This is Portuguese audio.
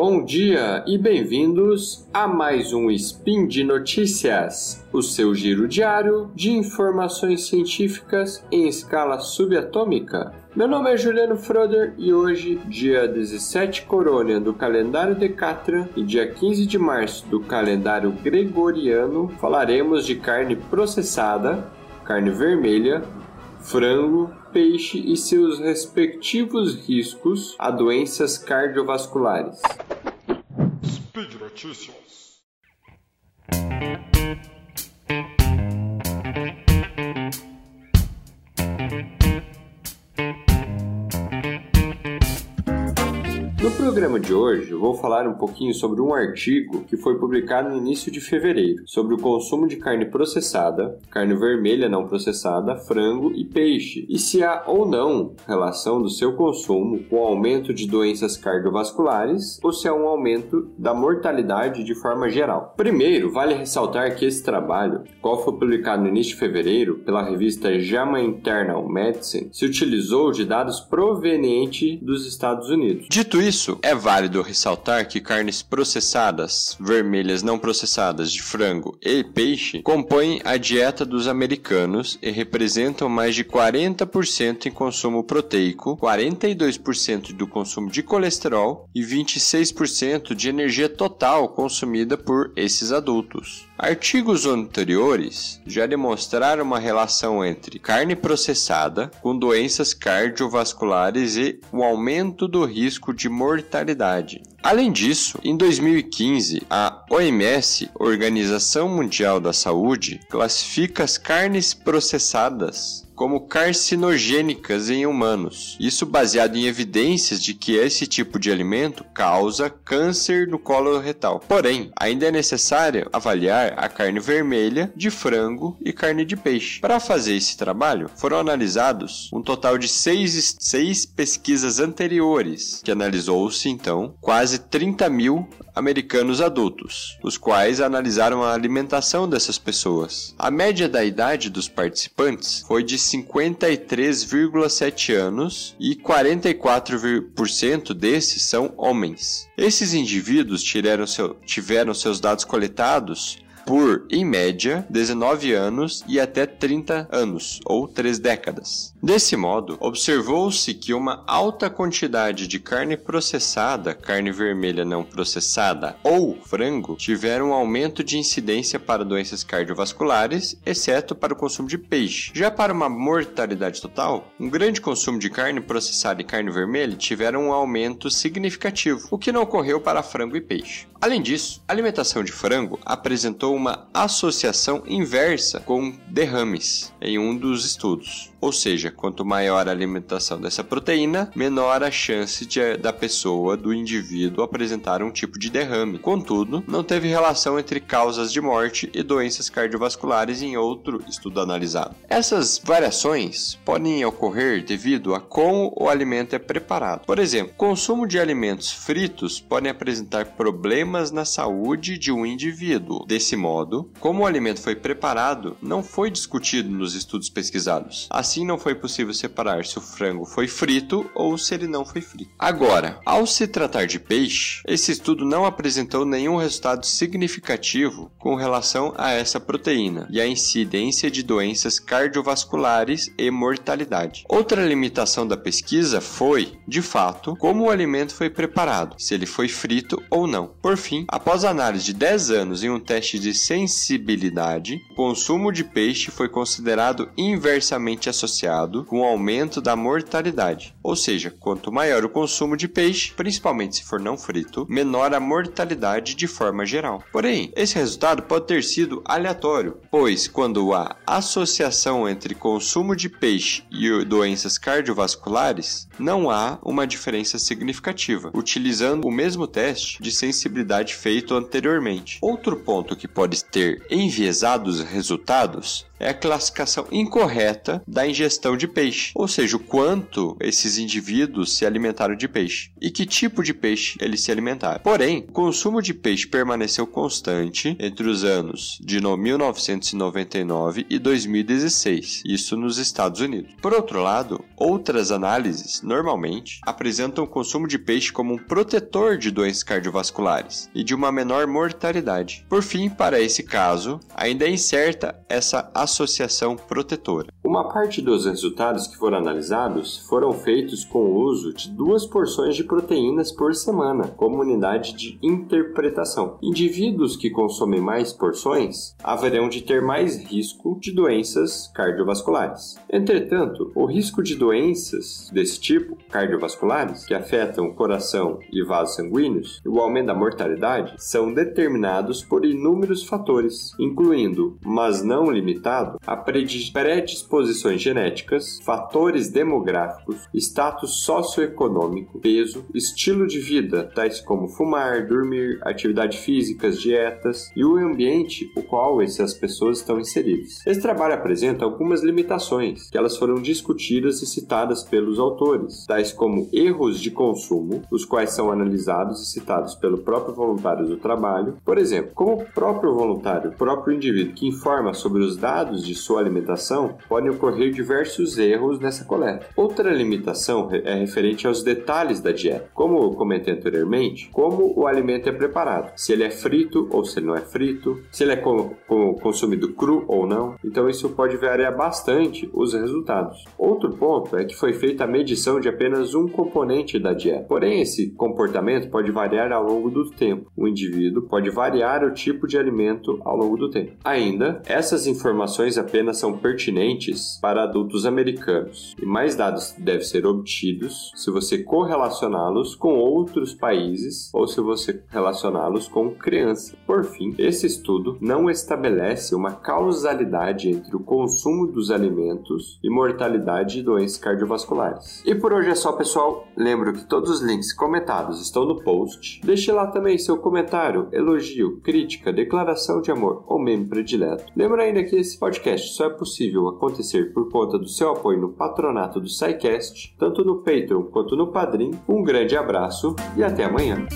bom dia e bem-vindos a mais um Spin de Notícias, o seu giro diário de informações científicas em escala subatômica. Meu nome é Juliano Froder e hoje, dia 17 Corônia do calendário Decatran e dia 15 de março do calendário Gregoriano, falaremos de carne processada, carne vermelha, frango, peixe e seus respectivos riscos a doenças cardiovasculares. Speed Notícias. Programa de hoje, vou falar um pouquinho sobre um artigo que foi publicado no início de fevereiro sobre o consumo de carne processada, carne vermelha não processada, frango e peixe, e se há ou não relação do seu consumo com o aumento de doenças cardiovasculares ou se há um aumento da mortalidade de forma geral. Primeiro, vale ressaltar que esse trabalho, qual foi publicado no início de fevereiro pela revista JAMA Internal Medicine, se utilizou de dados provenientes dos Estados Unidos. Dito isso, é válido ressaltar que carnes processadas, vermelhas não processadas de frango e peixe compõem a dieta dos americanos e representam mais de 40% em consumo proteico, 42% do consumo de colesterol e 26% de energia total consumida por esses adultos. Artigos anteriores já demonstraram uma relação entre carne processada com doenças cardiovasculares e o aumento do risco de mortalidade. Além disso, em 2015, a OMS, Organização Mundial da Saúde, classifica as carnes processadas como carcinogênicas em humanos. Isso baseado em evidências de que esse tipo de alimento causa câncer do colo retal. Porém, ainda é necessário avaliar a carne vermelha, de frango e carne de peixe. Para fazer esse trabalho, foram analisados um total de seis, seis pesquisas anteriores, que analisou-se então quase 30 mil americanos adultos, os quais analisaram a alimentação dessas pessoas. A média da idade dos participantes foi de 53,7 anos e 44% desses são homens. Esses indivíduos tiveram, seu, tiveram seus dados coletados por, em média, 19 anos e até 30 anos, ou 3 décadas. Desse modo, observou-se que uma alta quantidade de carne processada, carne vermelha não processada ou frango tiveram um aumento de incidência para doenças cardiovasculares, exceto para o consumo de peixe. Já para uma mortalidade total, um grande consumo de carne processada e carne vermelha tiveram um aumento significativo, o que não ocorreu para frango e peixe. Além disso, a alimentação de frango apresentou uma associação inversa com derrames em um dos estudos. Ou seja, quanto maior a alimentação dessa proteína, menor a chance de, da pessoa, do indivíduo, apresentar um tipo de derrame. Contudo, não teve relação entre causas de morte e doenças cardiovasculares em outro estudo analisado. Essas variações podem ocorrer devido a como o alimento é preparado. Por exemplo, consumo de alimentos fritos podem apresentar problemas na saúde de um indivíduo. Desse modo, como o alimento foi preparado, não foi discutido nos estudos pesquisados. Assim, não foi possível separar se o frango foi frito ou se ele não foi frito. Agora, ao se tratar de peixe, esse estudo não apresentou nenhum resultado significativo com relação a essa proteína e a incidência de doenças cardiovasculares e mortalidade. Outra limitação da pesquisa foi, de fato, como o alimento foi preparado, se ele foi frito ou não. Por fim, após análise de 10 anos em um teste de sensibilidade, o consumo de peixe foi considerado inversamente associado com o aumento da mortalidade. Ou seja, quanto maior o consumo de peixe, principalmente se for não frito, menor a mortalidade de forma geral. Porém, esse resultado pode ter sido aleatório, pois quando há associação entre consumo de peixe e doenças cardiovasculares, não há uma diferença significativa, utilizando o mesmo teste de sensibilidade feito anteriormente. Outro ponto que pode ter enviesado os resultados é a classificação incorreta da ingestão de peixe, ou seja, o quanto esses indivíduos se alimentaram de peixe e que tipo de peixe eles se alimentaram. Porém, o consumo de peixe permaneceu constante entre os anos de 1999 e 2016, isso nos Estados Unidos. Por outro lado, outras análises normalmente apresentam o consumo de peixe como um protetor de doenças cardiovasculares e de uma menor mortalidade. Por fim, para esse caso, ainda é incerta essa associação protetora. Uma parte dos resultados que foram analisados foram feitos com o uso de duas porções de proteínas por semana, como unidade de interpretação. Indivíduos que consomem mais porções haverão de ter mais risco de doenças cardiovasculares. Entretanto, o risco de doenças desse tipo, cardiovasculares, que afetam o coração e vasos sanguíneos, e o aumento da mortalidade, são determinados por inúmeros fatores, incluindo, mas não limitado, a predisposições genéticas, fatores demográficos, status socioeconômico, peso, estilo de vida, tais como fumar, dormir, atividade físicas, dietas e o ambiente o qual essas pessoas estão inseridas. Esse trabalho apresenta algumas limitações, que elas foram discutidas e citadas pelos autores, tais como erros de consumo, os quais são analisados e citados pelo próprio voluntário do trabalho. Por exemplo, como o próprio voluntário, o próprio indivíduo que informa sobre os dados de sua alimentação, podem ocorrer diversos erros nessa coleta. Outra limitação é referente aos detalhes da dieta. Como comentei anteriormente, como o alimento é preparado, se ele é frito ou se ele não é frito, se ele é consumido cru ou não. Então isso pode variar bastante os resultados. Outro ponto é que foi feita a medição de apenas um componente da dieta. Porém, esse comportamento pode variar ao longo do tempo. O indivíduo pode variar o tipo de alimento ao longo do tempo. Ainda, essas informações apenas são pertinentes para adultos americanos e mais dados devem ser obtidos se você correlacioná-los com outros países ou se você relacioná-los com crianças. Por fim, esse estudo não estabelece uma causalidade entre o consumo dos alimentos e mortalidade de doenças cardiovasculares. E por hoje é só, pessoal. Lembro que todos os links comentados estão no post. Deixe lá também seu comentário, elogio, crítica, declaração de amor ou meme predileto. Lembra ainda que esse podcast só é possível acontecer por conta do seu apoio no patronato do SciCast, tanto no Patreon quanto no Padrim. Um grande abraço e até amanhã.